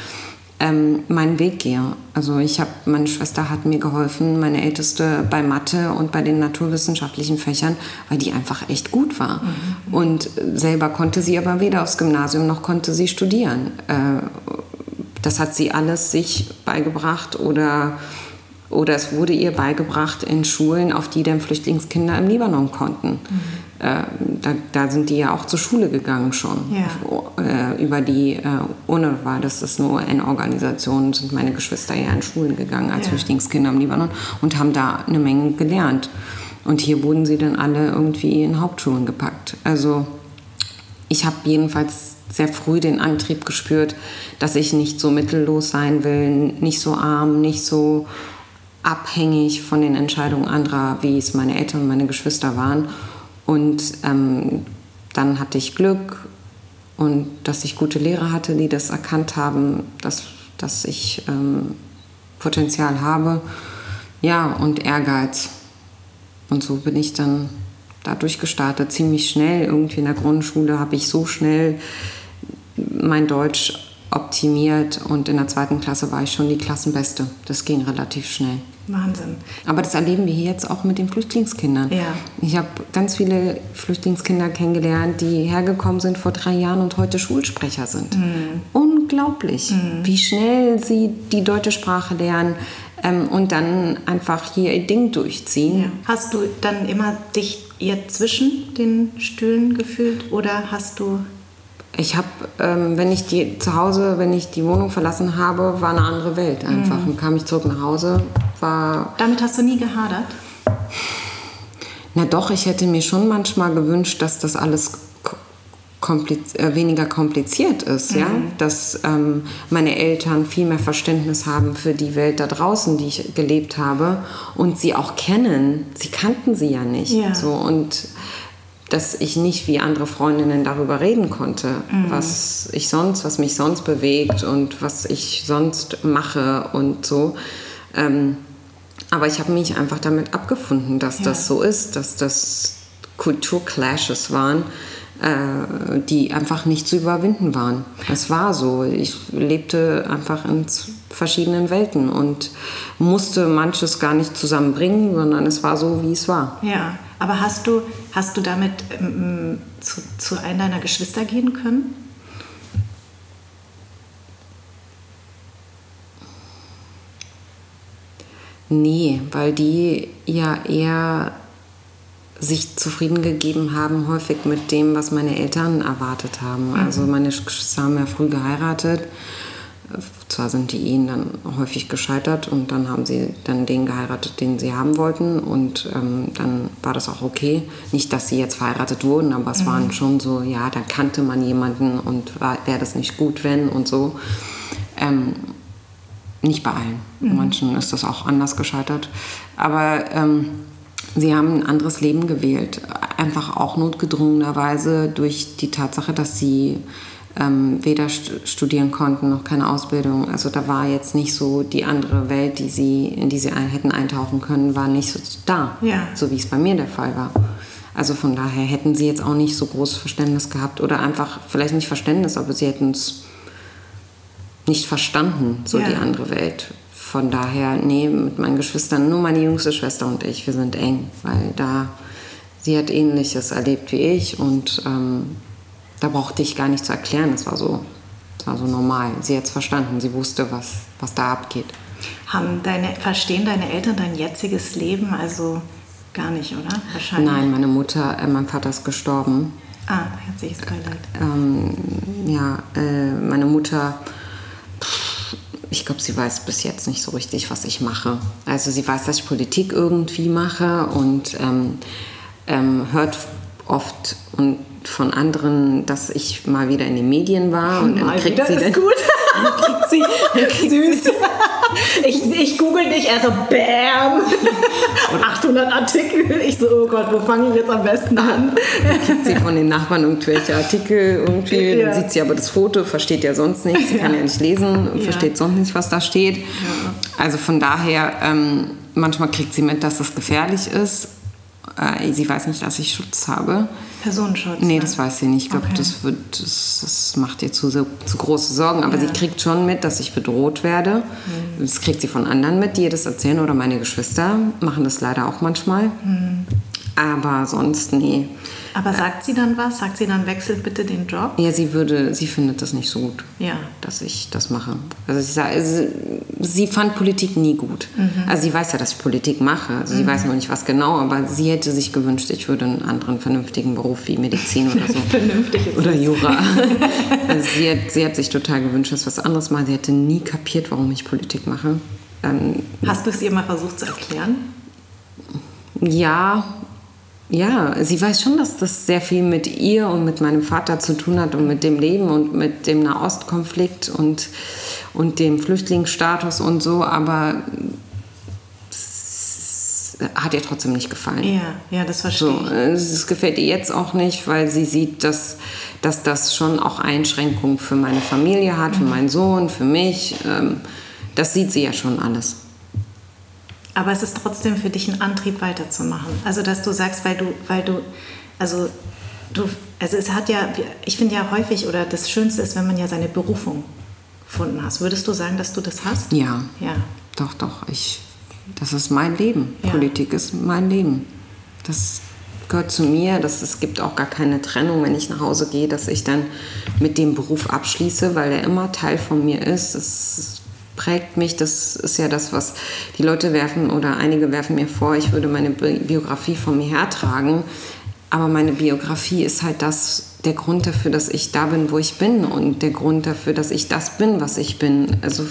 ähm, meinen Weg gehe. Also ich habe, meine Schwester hat mir geholfen, meine Älteste bei Mathe und bei den naturwissenschaftlichen Fächern, weil die einfach echt gut war. Mhm. Und selber konnte sie aber weder aufs Gymnasium noch konnte sie studieren. Äh, das hat sie alles sich beigebracht oder oder es wurde ihr beigebracht in Schulen, auf die dann Flüchtlingskinder im Libanon konnten. Mhm. Äh, da, da, sind die ja auch zur Schule gegangen schon. Ja. Äh, über die äh, UNRWA, das ist nur eine Organisation, sind meine Geschwister ja in Schulen gegangen als ja. Flüchtlingskinder im Libanon und haben da eine Menge gelernt. Und hier wurden sie dann alle irgendwie in Hauptschulen gepackt. Also ich habe jedenfalls sehr früh den Antrieb gespürt, dass ich nicht so mittellos sein will, nicht so arm, nicht so abhängig von den Entscheidungen anderer, wie es meine Eltern und meine Geschwister waren. Und ähm, dann hatte ich Glück und dass ich gute Lehrer hatte, die das erkannt haben, dass, dass ich ähm, Potenzial habe. Ja, und Ehrgeiz. Und so bin ich dann dadurch gestartet, ziemlich schnell. Irgendwie in der Grundschule habe ich so schnell mein Deutsch optimiert und in der zweiten Klasse war ich schon die Klassenbeste. Das ging relativ schnell. Wahnsinn. Aber das erleben wir hier jetzt auch mit den Flüchtlingskindern. Ja. Ich habe ganz viele Flüchtlingskinder kennengelernt, die hergekommen sind vor drei Jahren und heute Schulsprecher sind. Mhm. Unglaublich, mhm. wie schnell sie die deutsche Sprache lernen ähm, und dann einfach hier ihr Ding durchziehen. Ja. Hast du dann immer dich ihr zwischen den Stühlen gefühlt oder hast du ich habe, ähm, wenn ich die zu Hause, wenn ich die Wohnung verlassen habe, war eine andere Welt einfach. Mhm. Und kam ich zurück nach Hause, war. Damit hast du nie gehadert? Na doch, ich hätte mir schon manchmal gewünscht, dass das alles kompliz äh, weniger kompliziert ist, mhm. ja, dass ähm, meine Eltern viel mehr Verständnis haben für die Welt da draußen, die ich gelebt habe und sie auch kennen. Sie kannten sie ja nicht, ja. so und dass ich nicht wie andere Freundinnen darüber reden konnte, mhm. was ich sonst, was mich sonst bewegt und was ich sonst mache und so. Ähm, aber ich habe mich einfach damit abgefunden, dass ja. das so ist, dass das Kulturclashes waren, äh, die einfach nicht zu überwinden waren. Es war so. Ich lebte einfach in verschiedenen Welten und musste manches gar nicht zusammenbringen, sondern es war so, wie es war. Ja. Aber hast du, hast du damit ähm, zu, zu einem deiner Geschwister gehen können? Nee, weil die ja eher sich zufrieden gegeben haben, häufig mit dem, was meine Eltern erwartet haben. Mhm. Also meine Geschwister haben ja früh geheiratet zwar sind die Ehen dann häufig gescheitert und dann haben sie dann den geheiratet, den sie haben wollten und ähm, dann war das auch okay. Nicht, dass sie jetzt verheiratet wurden, aber es mhm. waren schon so, ja, da kannte man jemanden und wäre das nicht gut, wenn und so. Ähm, nicht bei allen. Mhm. Manchen ist das auch anders gescheitert. Aber ähm, sie haben ein anderes Leben gewählt. Einfach auch notgedrungenerweise durch die Tatsache, dass sie ähm, weder studieren konnten noch keine Ausbildung. Also da war jetzt nicht so die andere Welt, die sie, in die sie hätten eintauchen können, war nicht so da, ja. so wie es bei mir der Fall war. Also von daher hätten sie jetzt auch nicht so großes Verständnis gehabt oder einfach vielleicht nicht Verständnis, aber sie hätten es nicht verstanden, so ja. die andere Welt. Von daher, nee, mit meinen Geschwistern, nur meine jüngste Schwester und ich, wir sind eng, weil da sie hat Ähnliches erlebt wie ich und ähm, da brauchte ich gar nicht zu erklären, es war so, das war so normal. Sie hat es verstanden, sie wusste, was, was da abgeht. Haben deine, verstehen deine Eltern dein jetziges Leben also gar nicht, oder? Wahrscheinlich. Nein, meine Mutter, äh, mein Vater ist gestorben. Ah, herzliches Beileid. Ähm, ja, äh, meine Mutter, ich glaube, sie weiß bis jetzt nicht so richtig, was ich mache. Also sie weiß, dass ich Politik irgendwie mache und ähm, ähm, hört oft und von anderen, dass ich mal wieder in den Medien war und dann Mal kriegt sie ist dann, gut. dann kriegt sie, dann kriegt Süß. Ich, ich google dich, er so BAM! 800 Artikel. Ich so, oh Gott, wo fange ich jetzt am besten an? kriegt sie von den Nachbarn irgendwelche Artikel irgendwie, Ja. dann sieht sie aber das Foto, versteht ja sonst nichts, sie kann ja nicht lesen, Ja. versteht sonst nicht, was da steht. Also von daher, ähm, manchmal kriegt sie mit, dass das gefährlich ist. Äh, sie weiß nicht, dass ich Schutz habe. Personenschutz. Nee, ne? das weiß sie nicht. Ich glaube, Okay. das, wird, das, das macht ihr zu, zu große Sorgen. Aber Ja. sie kriegt schon mit, dass ich bedroht werde. Mhm. Das kriegt sie von anderen mit, die ihr das erzählen. Oder meine Geschwister machen das leider auch manchmal. Mhm. Aber sonst, nee. Aber sagt sie dann was? Sagt sie dann, wechselt bitte den Job? Ja, sie würde, sie findet das nicht so gut, Ja. dass ich das mache. Also sie, sa- also sie fand Politik nie gut. Mhm. Also sie weiß ja, dass ich Politik mache. Also sie weiß noch nicht was genau, aber sie hätte sich gewünscht, ich würde einen anderen vernünftigen Beruf wie Medizin oder so. Vernünftig ist Oder Jura. also sie, hat, sie hat sich total gewünscht, dass ich was anderes mache. Sie hätte nie kapiert, warum ich Politik mache. Ähm, Hast du es ihr mal versucht zu erklären? ja, ja, sie weiß schon, dass das sehr viel mit ihr und mit meinem Vater zu tun hat und mit dem Leben und mit dem Nahostkonflikt und, und dem Flüchtlingsstatus und so, aber es hat ihr trotzdem nicht gefallen. Ja, ja, das verstehe So, es gefällt ihr jetzt auch nicht, weil sie sieht, dass, dass das schon auch Einschränkungen für meine Familie hat, für meinen Sohn, für mich. Ähm, das sieht sie ja schon alles. Aber es ist trotzdem für dich ein Antrieb weiterzumachen. Also dass du sagst, weil du, weil du, also du, also es hat ja, ich finde ja häufig oder das Schönste ist, wenn man ja seine Berufung gefunden hast. Würdest du sagen, dass du das hast? Ja, Ja. doch, doch. Ich, das ist mein Leben. Ja. Politik ist mein Leben. Das gehört zu mir. Das, es gibt auch gar keine Trennung, wenn ich nach Hause gehe, dass ich dann mit dem Beruf abschließe, weil er immer Teil von mir ist. Es prägt mich. Das ist ja das, was die Leute werfen oder einige werfen mir vor, ich würde meine Bi- Biografie von mir hertragen. Aber meine Biografie ist halt das, der Grund dafür, dass ich da bin, wo ich bin und der Grund dafür, dass ich das bin, was ich bin. Also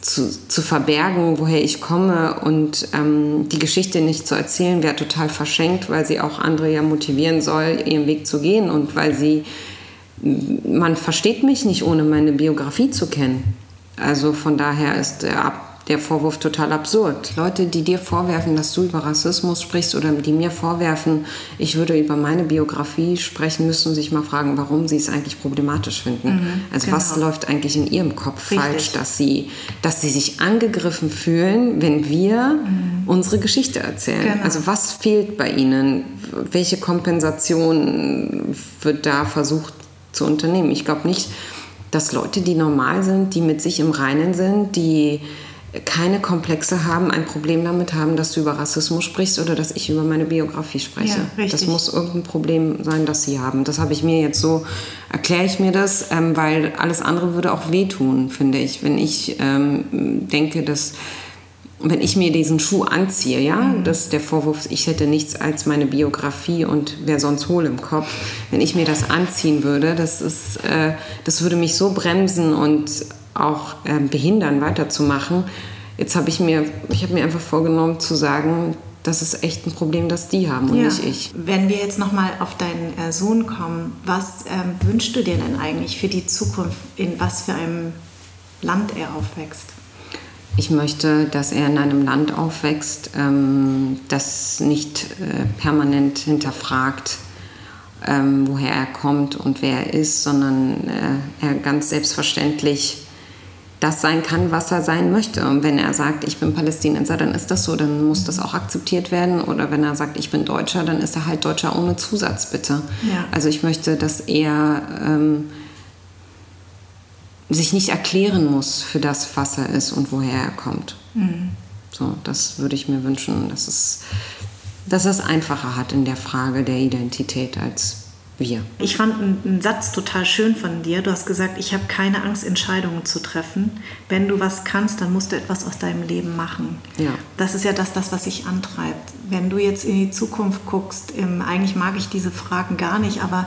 zu, zu verbergen, woher ich komme und ähm, die Geschichte nicht zu erzählen, wäre total verschenkt, weil sie auch andere ja motivieren soll, ihren Weg zu gehen und weil sie, man versteht mich nicht, ohne meine Biografie zu kennen. Also von daher ist der, der Vorwurf total absurd. Leute, die dir vorwerfen, dass du über Rassismus sprichst oder die mir vorwerfen, ich würde über meine Biografie sprechen, müssen sich mal fragen, warum sie es eigentlich problematisch finden. also was genau. läuft eigentlich in ihrem Kopf Richtig. falsch, dass sie, dass sie sich angegriffen fühlen, wenn wir unsere Geschichte erzählen. Genau. Also was fehlt bei ihnen? Welche Kompensation wird da versucht zu unternehmen? Ich glaube nicht, dass Leute, die normal sind, die mit sich im Reinen sind, die keine Komplexe haben, ein Problem damit haben, dass du über Rassismus sprichst oder dass ich über meine Biografie spreche. Ja, das muss irgendein Problem sein, das sie haben. Das habe ich mir jetzt so, erkläre ich mir das, ähm, weil alles andere würde auch wehtun, finde ich. Wenn ich ähm, denke, dass wenn ich mir diesen Schuh anziehe, ja, Mhm. das ist der Vorwurf, ich hätte nichts als meine Biografie und wer sonst hohl im Kopf. Wenn ich mir das anziehen würde, das ist, äh, das würde mich so bremsen und auch äh, behindern, weiterzumachen. Jetzt habe ich mir, ich habe mir einfach vorgenommen zu sagen, das ist echt ein Problem, das die haben und nicht ich. Wenn wir jetzt nochmal auf deinen äh, Sohn kommen, was ähm, wünschst du dir denn eigentlich für die Zukunft, in was für einem Land er aufwächst? Ich möchte, dass er in einem Land aufwächst, ähm, das nicht äh, permanent hinterfragt, ähm, woher er kommt und wer er ist, sondern äh, er ganz selbstverständlich das sein kann, was er sein möchte. Und wenn er sagt, ich bin Palästinenser, dann ist das so, dann muss das auch akzeptiert werden. Oder wenn er sagt, ich bin Deutscher, dann ist er halt Deutscher ohne Zusatz, bitte. Ja. Also ich möchte, dass er ähm, sich nicht erklären muss für das, was er ist und woher er kommt. So, das würde ich mir wünschen, dass es, dass er es einfacher hat in der Frage der Identität als wir. Ich fand einen, einen Satz total schön von dir. Du hast gesagt, ich habe keine Angst, Entscheidungen zu treffen. Wenn du was kannst, dann musst du etwas aus deinem Leben machen. Ja. Das ist ja das, das, was sich antreibt. Wenn du jetzt in die Zukunft guckst, ähm, eigentlich mag ich diese Fragen gar nicht, aber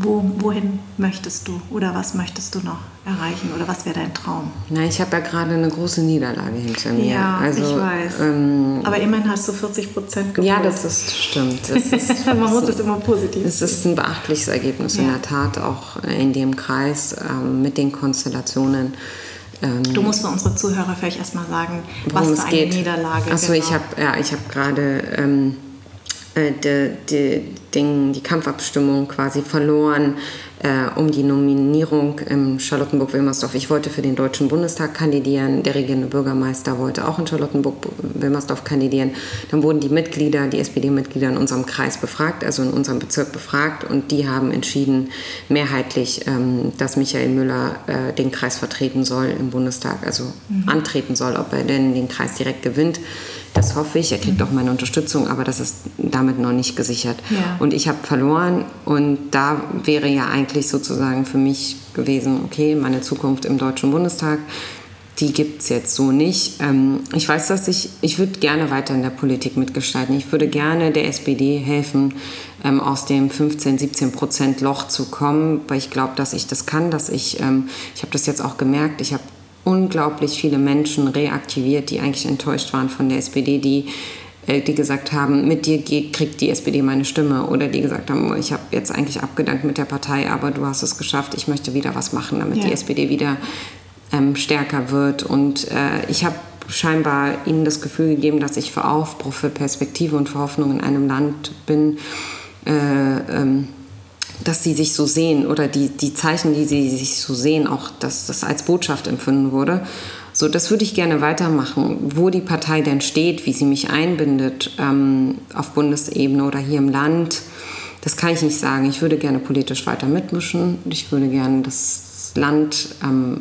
Wo, wohin möchtest du oder was möchtest du noch erreichen oder was wäre dein Traum? Na, ich habe ja gerade eine große Niederlage hinter mir. Ja, also, ich weiß. Ähm, Aber immerhin hast du 40 Prozent gewonnen. Ja, das ist stimmt. Das ist, Man muss es immer positiv Es ist ein beachtliches Ergebnis ja. in der Tat, auch in dem Kreis ähm, mit den Konstellationen. Ähm, du musst für unsere Zuhörer vielleicht erstmal sagen, was für eine geht. Niederlage. Achso, genau. ich habe ja, hab gerade ähm, äh, die, die, die, die Kampfabstimmung quasi verloren äh, um die Nominierung im Charlottenburg-Wilmersdorf. Ich wollte für den Deutschen Bundestag kandidieren. Der regierende Bürgermeister wollte auch in Charlottenburg-Wilmersdorf kandidieren. Dann wurden die Mitglieder, die SPD-Mitglieder in unserem Kreis befragt, also in unserem Bezirk befragt. Und die haben entschieden, mehrheitlich, ähm, dass Michael Müller äh, den Kreis vertreten soll im Bundestag, also mhm. antreten soll, ob er denn den Kreis direkt gewinnt. Das hoffe ich. Er kriegt auch meine Unterstützung, aber das ist damit noch nicht gesichert. Ja. Und ich habe verloren und da wäre ja eigentlich sozusagen für mich gewesen, okay, meine Zukunft im Deutschen Bundestag, die gibt es jetzt so nicht. Ähm, ich weiß, dass ich, ich würde gerne weiter in der Politik mitgestalten. Ich würde gerne der SPD helfen, ähm, aus dem 15, 17 Prozent Loch zu kommen, weil ich glaube, dass ich das kann, dass ich, ähm, ich habe das jetzt auch gemerkt, ich habe unglaublich viele Menschen reaktiviert, die eigentlich enttäuscht waren von der SPD, die äh, die gesagt haben, mit dir kriegt die SPD meine Stimme oder die gesagt haben, ich habe jetzt eigentlich abgedankt mit der Partei, aber du hast es geschafft, ich möchte wieder was machen, damit ja. die SPD wieder ähm, stärker wird. Und äh, ich habe scheinbar ihnen das Gefühl gegeben, dass ich für Aufbruch, für Perspektive und für Hoffnung in einem Land bin, äh, ähm, dass sie sich so sehen oder die, die Zeichen, die sie sich so sehen, auch dass das als Botschaft empfunden wurde. So, das würde ich gerne weitermachen. Wo die Partei denn steht, wie sie mich einbindet ähm, auf Bundesebene oder hier im Land, das kann ich nicht sagen. Ich würde gerne politisch weiter mitmischen. Ich würde gerne das Land ähm,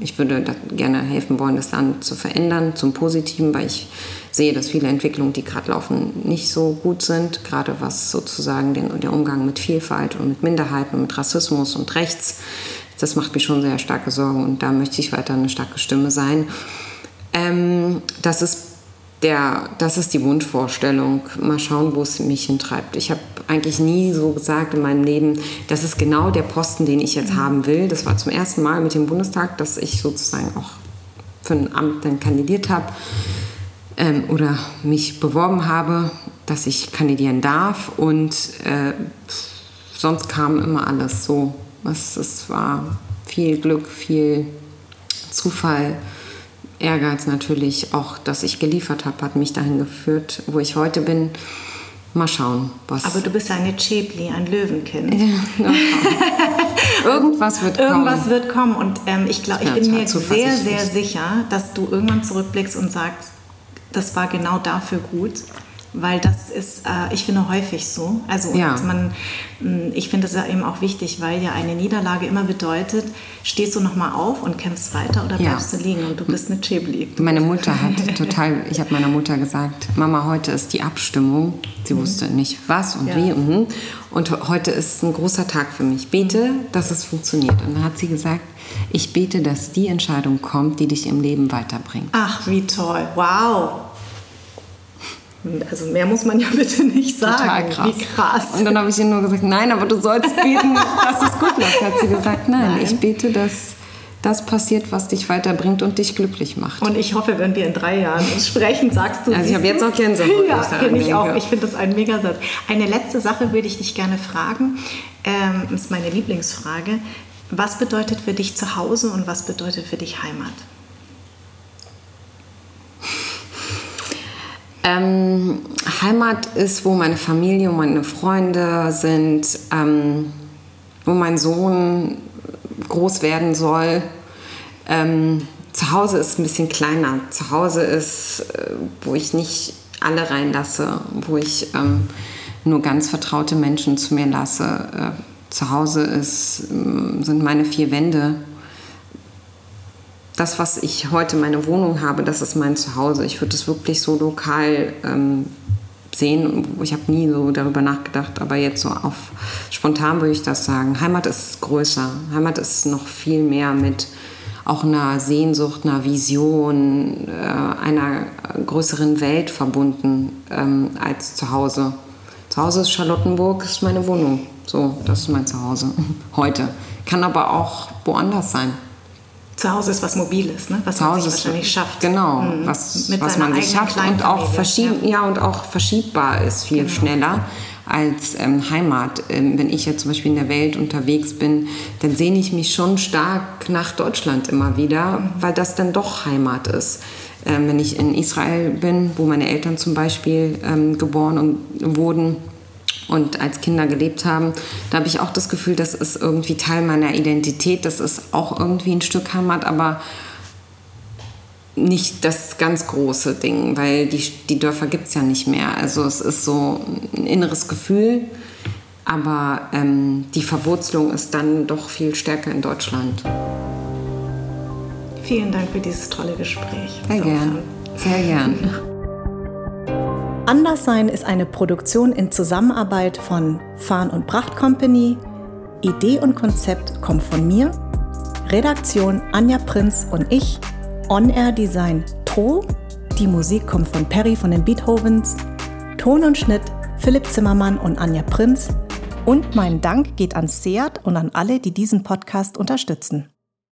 ich würde gerne helfen wollen, das Land zu verändern zum Positiven, weil ich sehe, dass viele Entwicklungen, die gerade laufen, nicht so gut sind, gerade was sozusagen den, der Umgang mit Vielfalt und mit Minderheiten und mit Rassismus und Rechts. Das macht mich schon sehr starke Sorgen und da möchte ich weiter eine starke Stimme sein. Ähm, das ist der, das ist die Wunschvorstellung. Mal schauen, wo es mich hintreibt. Ich habe eigentlich nie so gesagt in meinem Leben, das ist genau der Posten, den ich jetzt mhm. haben will. Das war zum ersten Mal mit dem Bundestag, dass ich sozusagen auch für ein Amt dann kandidiert habe ähm, oder mich beworben habe, dass ich kandidieren darf. Und äh, sonst kam immer alles so. Es, es war viel Glück, viel Zufall Ehrgeiz natürlich, auch dass ich geliefert habe, hat mich dahin geführt, wo ich heute bin. Mal schauen, was. Aber du bist eine Chebli, ein Löwenkind. Irgendwas wird kommen. Irgendwas wird kommen. Und ähm, ich glaube, ich ja, bin mir sehr, sehr sicher, dass du irgendwann zurückblickst und sagst, das war genau dafür gut weil das ist, äh, ich finde, häufig so. Also ja. man, mm, ich finde es ja eben auch wichtig, weil ja eine Niederlage immer bedeutet, stehst du nochmal auf und kämpfst weiter oder bleibst ja. du liegen und du bist eine Chibli. Meine Mutter hat total, ich habe meiner Mutter gesagt, Mama, heute ist die Abstimmung. Sie mhm. wusste nicht was und ja. wie. Und, und heute ist ein großer Tag für mich. Bete, dass es funktioniert. Und dann hat sie gesagt, ich bete, dass die Entscheidung kommt, die dich im Leben weiterbringt. Ach, wie toll. Wow. Also mehr muss man ja bitte nicht sagen. Total krass. Wie krass. Und dann habe ich ihr nur gesagt, nein, aber du sollst beten, dass es gut läuft. Hat sie gesagt, nein, nein, ich bete, dass das passiert, was dich weiterbringt und dich glücklich macht. Und ich hoffe, wenn wir in drei Jahren uns sprechen, sagst du. Also ich habe jetzt auch Gänsehaut. Ja, finde ich auch. Ich finde das ein Megasatz. Eine letzte Sache würde ich dich gerne fragen. Ähm, ist meine Lieblingsfrage. Was bedeutet für dich Zuhause und was bedeutet für dich Heimat? Ähm, Heimat ist, wo meine Familie und meine Freunde sind, ähm, wo mein Sohn groß werden soll. Ähm, zu Hause ist ein bisschen kleiner. Zu Hause ist, äh, wo ich nicht alle reinlasse, wo ich ähm, nur ganz vertraute Menschen zu mir lasse. Äh, zu Hause ist, äh, sind meine vier Wände das, was ich heute meine Wohnung habe, das ist mein Zuhause. Ich würde es wirklich so lokal ähm, sehen. Ich habe nie so darüber nachgedacht, aber jetzt so auf spontan würde ich das sagen. Heimat ist größer. Heimat ist noch viel mehr mit auch einer Sehnsucht, einer Vision, äh, einer größeren Welt verbunden ähm, als zu Hause. Zu Hause ist Charlottenburg, ist meine Wohnung. So, das ist mein Zuhause heute. Kann aber auch woanders sein. Zu Hause ist was Mobiles, ne? was Zu man Hause sich wahrscheinlich schafft. Genau, Mhm. was, Mit was man sich schafft und auch, verschieb, ja. ja. und auch verschiebbar ist viel schneller als ähm, Heimat. Ähm, wenn ich jetzt zum Beispiel in der Welt unterwegs bin, dann sehne ich mich schon stark nach Deutschland immer wieder, weil das dann doch Heimat ist. Ähm, wenn ich in Israel bin, wo meine Eltern zum Beispiel ähm, geboren und wurden, und als Kinder gelebt haben, da habe ich auch das Gefühl, das ist irgendwie Teil meiner Identität, das ist auch irgendwie ein Stück Heimat, aber nicht das ganz große Ding, weil die, die Dörfer gibt es ja nicht mehr. Also es ist so ein inneres Gefühl, aber ähm, die Verwurzelung ist dann doch viel stärker in Deutschland. Vielen Dank für dieses tolle Gespräch. Sehr gern, sehr gern. Anderssein ist eine Produktion in Zusammenarbeit von Farn und Pracht Company. Idee und Konzept kommt von mir. Redaktion Anja Prinz und ich. On-Air Design Tro. Die Musik kommt von Perry von den Beethovens. Ton und Schnitt Philipp Zimmermann und Anja Prinz. Und mein Dank geht an Seat und an alle, die diesen Podcast unterstützen.